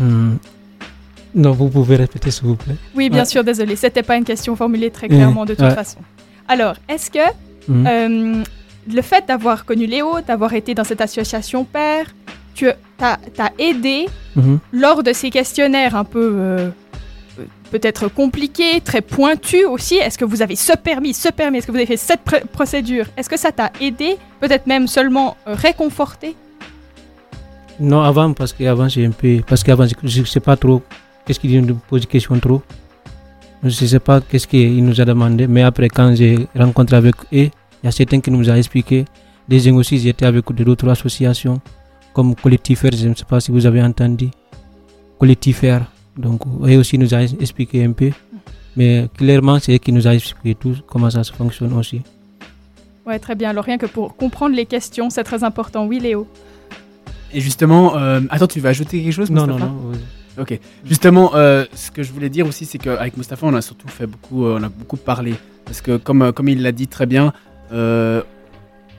Hmm. Non, vous pouvez répéter s'il vous plaît. Oui, bien Ouais. sûr, désolé. C'était pas une question formulée très clairement de toute ouais. façon. Alors, est-ce que Mhm. euh, le fait d'avoir connu Léo, d'avoir été dans cette association Père, tu as, aidé Mhm. lors de ces questionnaires un peu euh, euh, peut-être compliqués, très pointus aussi Est-ce que vous avez ce permis, ce permis Est-ce que vous avez fait cette pr- procédure? Est-ce que ça t'a aidé Peut-être même seulement euh, réconforté? Non, avant, parce qu'avant, j'ai un peu. Parce qu'avant, je ne sais pas trop. Qu'est-ce qu'il nous pose des questions trop. Je ne sais pas qu'est-ce qu'il nous a demandé. Mais après, quand j'ai rencontré avec eux, il y a certains qui nous ont expliqué. Des uns aussi, j'étais avec d'autres associations, comme Collectifère, je ne sais pas si vous avez entendu. Collectifère. Donc, eux aussi nous a expliqué un peu. Mais clairement, c'est eux qui nous a expliqué tout, comment ça se fonctionne aussi. Ouais, très bien. Alors rien que pour comprendre les questions, c'est très important. Oui, Léo. Et justement, euh, attends, tu vas ajouter quelque chose Non, Mustapha non, non, Ok. Justement, euh, ce que je voulais dire aussi, c'est qu'avec Mustapha, on a surtout fait beaucoup, euh, on a beaucoup parlé. Parce que, comme, comme il l'a dit très bien, un,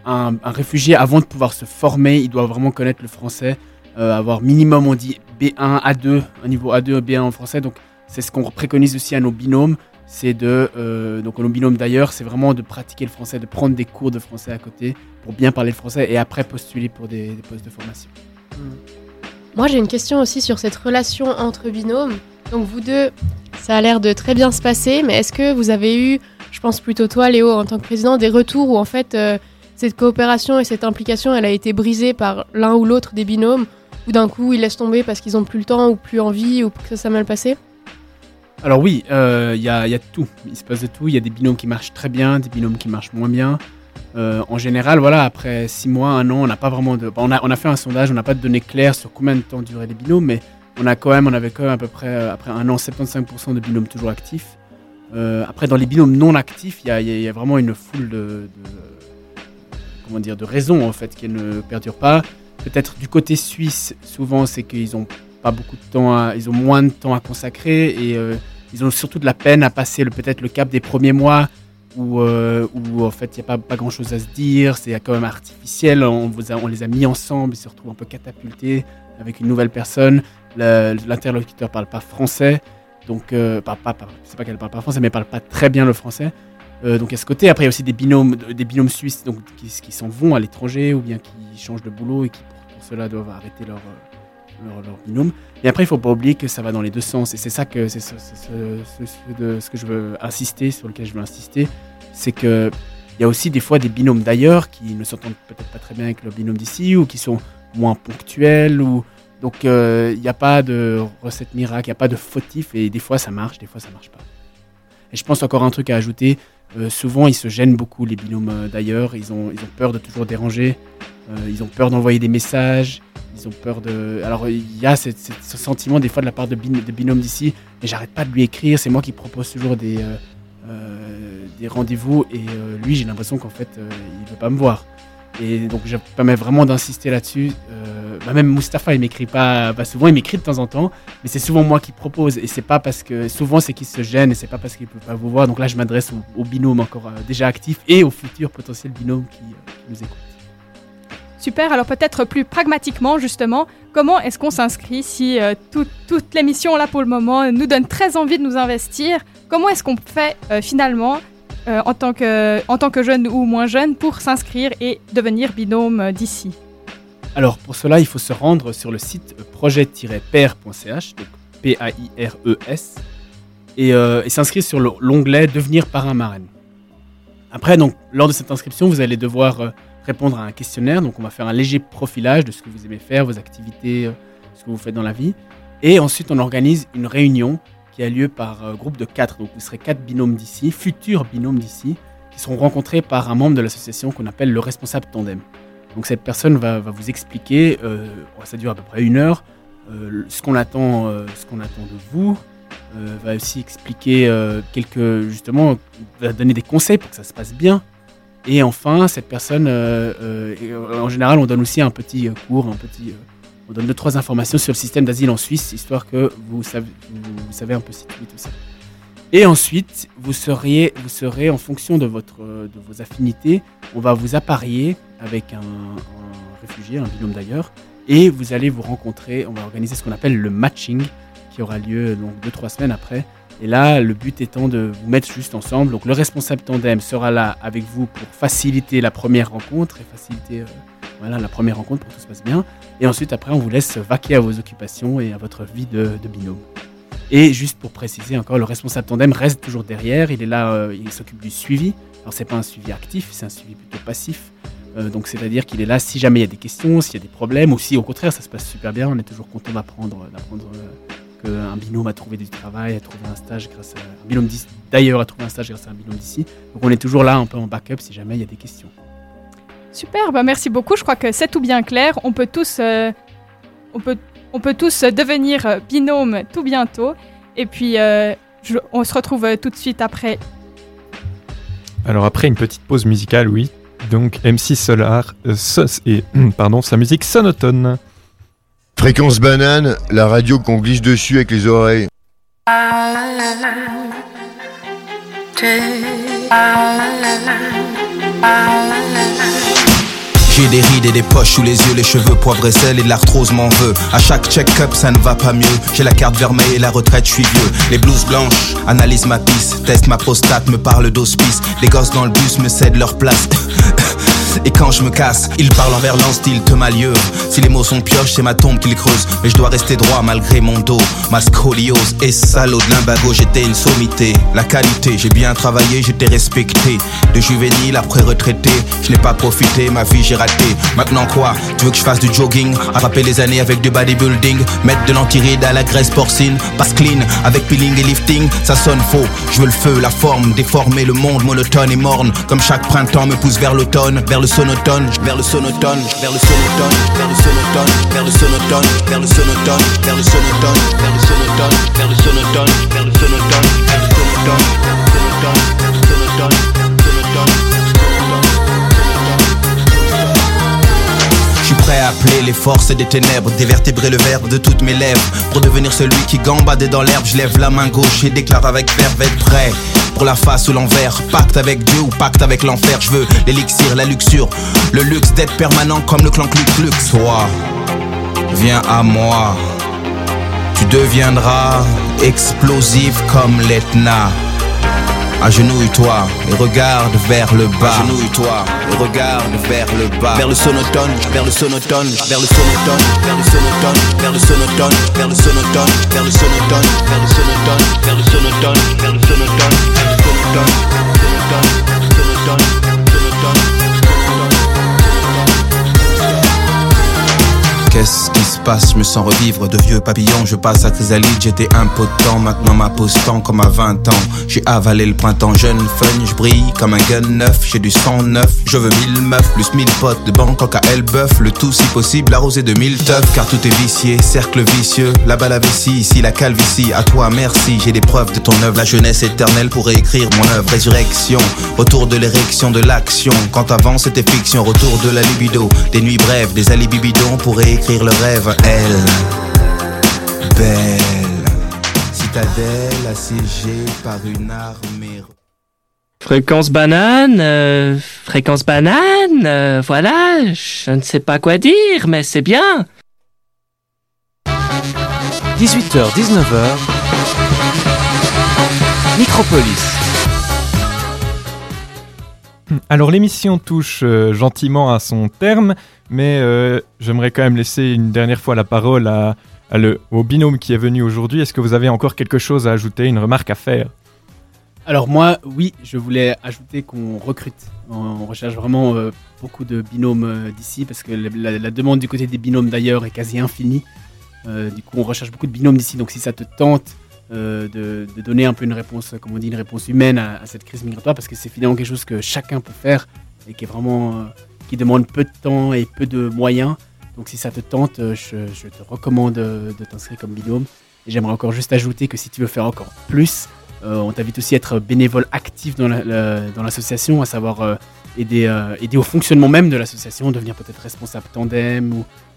un réfugié, avant de pouvoir se former, il doit vraiment connaître le français, avoir minimum, on dit B1, A2, un niveau A2, B1 en français. Donc, c'est ce qu'on préconise aussi à nos binômes. C'est de, euh, donc nos binômes d'ailleurs, c'est vraiment de pratiquer le français, de prendre des cours de français à côté pour bien parler le français et après postuler pour des, postes de formation. Moi, j'ai une question aussi sur cette relation entre binômes. Donc, vous deux, ça a l'air de très bien se passer, mais est-ce que vous avez eu, je pense plutôt toi, Léo, en tant que président, des retours où en fait euh, cette coopération et cette implication, elle a été brisée par l'un ou l'autre des binômes, ou d'un coup ils laissent tomber parce qu'ils ont plus le temps ou plus envie ou que ça s'est mal passé? Alors oui, euh, il y, a, tout. Il se passe de tout. Il y a des binômes qui marchent très bien, des binômes qui marchent moins bien. Euh, en général, voilà, après six mois, un an, on n'a pas vraiment de. on, a, on a fait un sondage, on n'a pas de données claires sur combien de temps duraient les binômes, mais on a quand même, on avait quand même à peu près euh, après un an 75% de binômes toujours actifs. Après, dans les binômes non actifs, il y a, vraiment une foule de, de- comment dire de raisons en fait qui ne perdurent pas. Peut-être du côté suisse, souvent c'est qu'ils ont pas beaucoup de temps, à- ils ont moins de temps à consacrer et euh, ils ont surtout de la peine à passer peut-être le cap des premiers mois où, euh, où en fait il n'y a pas, pas grand chose à se dire, c'est quand même artificiel, on, vous a- on les a mis ensemble, ils se retrouvent un peu catapultés avec une nouvelle personne, l'interlocuteur parle pas français, donc euh, pas, parle- c'est pas qu'elle parle pas français, mais elle parle pas très bien le français. Euh, donc à ce côté, après il y a aussi des binômes, des binômes suisses donc, qui, s'en vont à l'étranger ou bien qui changent de boulot et qui pour, cela doivent arrêter leur, leur, leur binôme. Et après il faut pas oublier que ça va dans les deux sens et c'est ça que c'est ce, que je veux insister, sur lequel je veux insister, c'est que il y a aussi des fois des binômes d'ailleurs qui ne s'entendent peut-être pas très bien avec le binôme d'ici ou qui sont moins ponctuels ou donc euh, il n'y a pas de recette miracle, il n'y a pas de fautif et des fois ça marche, des fois ça marche pas. Et je pense encore un truc à ajouter. Euh, souvent, ils se gênent beaucoup, les binômes euh, d'ailleurs. Ils ont, ils ont peur de toujours déranger. euh, ils ont peur d'envoyer des messages. Ils ont peur de. Alors, il y a ce sentiment, des fois, de la part de, de binômes d'ici. Mais j'arrête pas de lui écrire. C'est moi qui propose toujours des, des rendez-vous. Et lui, j'ai l'impression qu'en fait, il veut pas me voir. Et donc, je permets vraiment d'insister là-dessus. Euh, bah, même Mustapha, il m'écrit pas. souvent, il m'écrit de temps en temps. Mais c'est souvent moi qui propose. Et c'est pas parce que. Souvent, c'est qu'il se gêne et c'est pas parce qu'il peut pas vous voir. Donc là, je m'adresse aux binômes encore euh, déjà actifs et aux futurs potentiels binômes qui, euh, qui nous écoutent. Super, alors peut-être plus pragmatiquement justement, comment est-ce qu'on s'inscrit si tout- toute l'émission là pour le moment nous donne très envie de nous investir? Comment est-ce qu'on fait finalement euh, en, tant que, jeune ou moins jeune pour s'inscrire et devenir binôme d'ici Alors pour cela, il faut se rendre sur le site projet-pair.ch, donc P-A-I-R-E-S, et, euh, et s'inscrire sur le- l'onglet Devenir parrain marraine. Après, donc, lors de cette inscription, vous allez devoir euh, répondre à un questionnaire. Donc, on va faire un léger profilage de ce que vous aimez faire, vos activités, ce que vous faites dans la vie. Et ensuite, on organise une réunion a lieu par euh, groupe de quatre. Donc, vous serez quatre binômes d'ici, futurs binômes d'ici, qui seront rencontrés par un membre de l'association qu'on appelle le responsable tandem. Donc cette personne va, vous expliquer, euh, ça dure à peu près une heure, euh, ce qu'on attend, ce qu'on attend de vous, va aussi expliquer quelques, justement, va donner des conseils pour que ça se passe bien. Et enfin, cette personne, en général, on donne aussi un petit cours, un petit, on donne deux trois informations sur le système d'asile en Suisse, histoire que vous savez, vous, vous un peu situer tout ça. Et ensuite, vous seriez, vous serez en fonction de, votre, de vos affinités, on va vous apparier avec un, un réfugié, un binôme d'ailleurs, et vous allez vous rencontrer, on va organiser ce qu'on appelle le matching, qui aura lieu donc 2-3 semaines après. Et là, le but étant de vous mettre juste ensemble. Donc le responsable tandem sera là avec vous pour faciliter la première rencontre et faciliter euh, voilà, la première rencontre pour que tout se passe bien. Et ensuite, après, on vous laisse vaquer à vos occupations et à votre vie de, binôme. Et juste pour préciser encore, le responsable tandem reste toujours derrière. Il est là, euh, il s'occupe du suivi. Alors c'est pas un suivi actif, c'est un suivi plutôt passif. Euh, donc c'est-à-dire qu'il est là si jamais il y a des questions, s'il y a des problèmes, ou si au contraire ça se passe super bien, on est toujours content d'apprendre, d'apprendre euh, qu'un binôme a trouvé du travail, a trouvé un stage grâce à un binôme d'ici. D'ailleurs, a trouvé un stage grâce à un binôme d'ici. Donc on est toujours là un peu en backup si jamais il y a des questions. Super, bah merci beaucoup. Je crois que c'est tout bien clair. On peut tous, euh, on peut, on peut tous devenir euh, binôme tout bientôt. Et puis, euh, je- on se retrouve tout de suite après. Alors après une petite pause musicale, oui. Donc MC Solar euh, so- et pardon sa musique sonotone. Fréquence banane, la radio qu'on glisse dessus avec les oreilles. J'ai des rides et des poches sous les yeux, les cheveux poivre et sel et l'arthrose m'en veut. À chaque check-up, ça ne va pas mieux. J'ai la carte vermeille et la retraite, je suis vieux. Les blouses blanches analysent ma pisse, teste ma prostate, me parle d'hospice. Les gosses dans le bus me cèdent leur place. Et quand je me casse, ils parlent envers l'an style te malieux. Si les mots sont pioches, c'est ma tombe qu'ils creusent. Mais je dois rester droit malgré mon dos. Ma scoliose et salaud de l'imbago, j'étais une sommité. La qualité, j'ai bien travaillé, j'étais respecté. De juvénile après retraité, je n'ai pas profité, ma vie j'ai raté. Maintenant quoi? Tu veux que je fasse du jogging? Attraper les années avec du bodybuilding Mettre de l'antiride à la graisse porcine Passe clean avec peeling et lifting Ça sonne faux, je veux le feu, la forme Déformer le monde monotone et morne Comme chaque printemps me pousse vers l'automne Vers le sonotone, vers le sonotone Vers le sonotone, vers le sonotone Vers le sonotone, vers le sonotone Vers le sonotone, vers le sonotone Vers le sonotone, vers le sonotone Vers le sonotone, sonotone, sonotone, sonotone Je suis prêt à appeler les forces des ténèbres, dévertébrer le verbe de toutes mes lèvres. Pour devenir celui qui gambade dans l'herbe, je lève la main gauche et déclare avec verve être prêt. Pour la face ou l'envers. Pacte avec Dieu ou pacte avec l'enfer. Je veux l'élixir, la luxure, le luxe d'être permanent comme le clan Cluc Cluc. Toi, viens à moi. Tu deviendras explosif comme l'Etna. Agenouille-toi et regarde vers le bas. Agenouille-toi et regarde vers le bas. Vers le sonotone, vers le sonotone, vers le sonotone, vers le sonotone, vers le sonotone, vers le sonotone, vers le sonotone, vers le sonotone, vers le sonotone, vers le sonotone, vers le sonotone, sonotone, sonotone, Qu'est-ce qui se passe? Je me sens revivre de vieux papillons. Je passe à chrysalide, j'étais impotent. Maintenant ma pose tend comme à 20 ans. J'ai avalé le printemps jeune, fun. Je brille comme un gun neuf. J'ai du sang neuf. Je veux mille meufs, plus mille potes de Bangkok à Elbeuf. Le tout si possible arrosé de mille teufs. Car tout est vicié, cercle vicieux. Là-bas la vessie, ici la calvitie. À toi merci, j'ai des preuves de ton œuvre. La jeunesse éternelle pour réécrire mon œuvre. Résurrection, retour de l'érection de l'action. Quand avant c'était fiction, retour de la libido. Des nuits brèves, des alibis bidons pour réécrire le rêve. Elle, belle, citadelle assiégée par une armée. Fréquence banane, euh, fréquence banane, euh, voilà, je ne sais pas quoi dire, mais c'est bien. 18h, 19h. Micropolis. Alors l'émission touche euh, gentiment à son terme, mais euh, j'aimerais quand même laisser une dernière fois la parole au binôme qui est venu aujourd'hui. Est-ce que vous avez encore quelque chose à ajouter, une remarque à faire? Alors moi, oui, je voulais ajouter qu'on recrute. On recherche vraiment euh, beaucoup de binômes euh, d'ici parce que la, demande du côté des binômes d'ailleurs est quasi infinie. Du coup, on recherche beaucoup de binômes d'ici. Donc si ça te tente de, donner un peu une réponse, comme on dit, une réponse humaine à, cette crise migratoire, parce que c'est finalement quelque chose que chacun peut faire et qui est vraiment qui demande peu de temps et peu de moyens. Donc si ça te tente, euh, je, te recommande euh, de t'inscrire comme binôme. Et j'aimerais encore juste ajouter que si tu veux faire encore plus, euh, on t'invite aussi à être bénévole actif dans la- la- dans l'association, à savoir aider, aider au fonctionnement même de l'association, devenir peut-être responsable tandem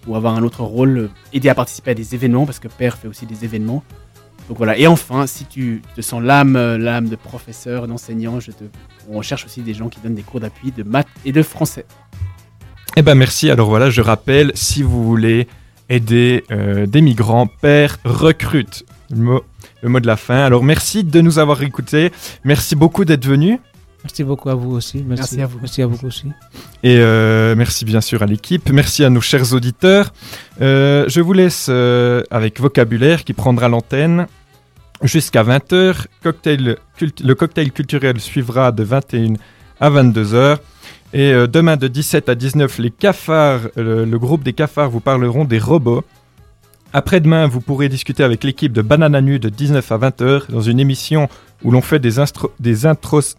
ou, avoir un autre rôle, aider à participer à des événements, parce que Père fait aussi des événements. Donc voilà. Et enfin, si tu te sens l'âme, l'âme de professeur, d'enseignant, te, on cherche aussi des gens qui donnent des cours d'appui de maths et de français. Eh ben merci. Alors voilà, je rappelle, si vous voulez aider euh, des migrants, Père recrute. Le mot, le mot de la fin. Alors merci de nous avoir écoutés. Merci beaucoup d'être venu. Merci beaucoup à vous aussi. Merci, Merci à vous. Merci à vous aussi. Et euh, merci bien sûr à l'équipe. Merci à nos chers auditeurs. Euh, je vous laisse euh, avec Vocabulaire qui prendra l'antenne jusqu'à 20h. Cocktail cult- le cocktail culturel suivra de 21 à 22h. Et euh, demain de 17 à 19, les cafards, le groupe des cafards vous parleront des robots. Après-demain, vous pourrez discuter avec l'équipe de Banana Nu de 19 à 20h dans une émission où l'on fait des, des intros.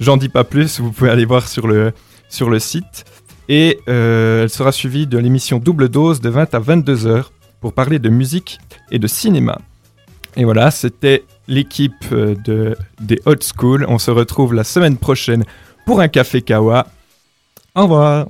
J'en dis pas plus, vous pouvez aller voir sur le, sur le site. Et euh, elle sera suivie de l'émission Double Dose de 20 à 22 heures pour parler de musique et de cinéma. Et voilà, c'était l'équipe euh, de, des Hot School. On se retrouve la semaine prochaine pour un café Kawa. Au revoir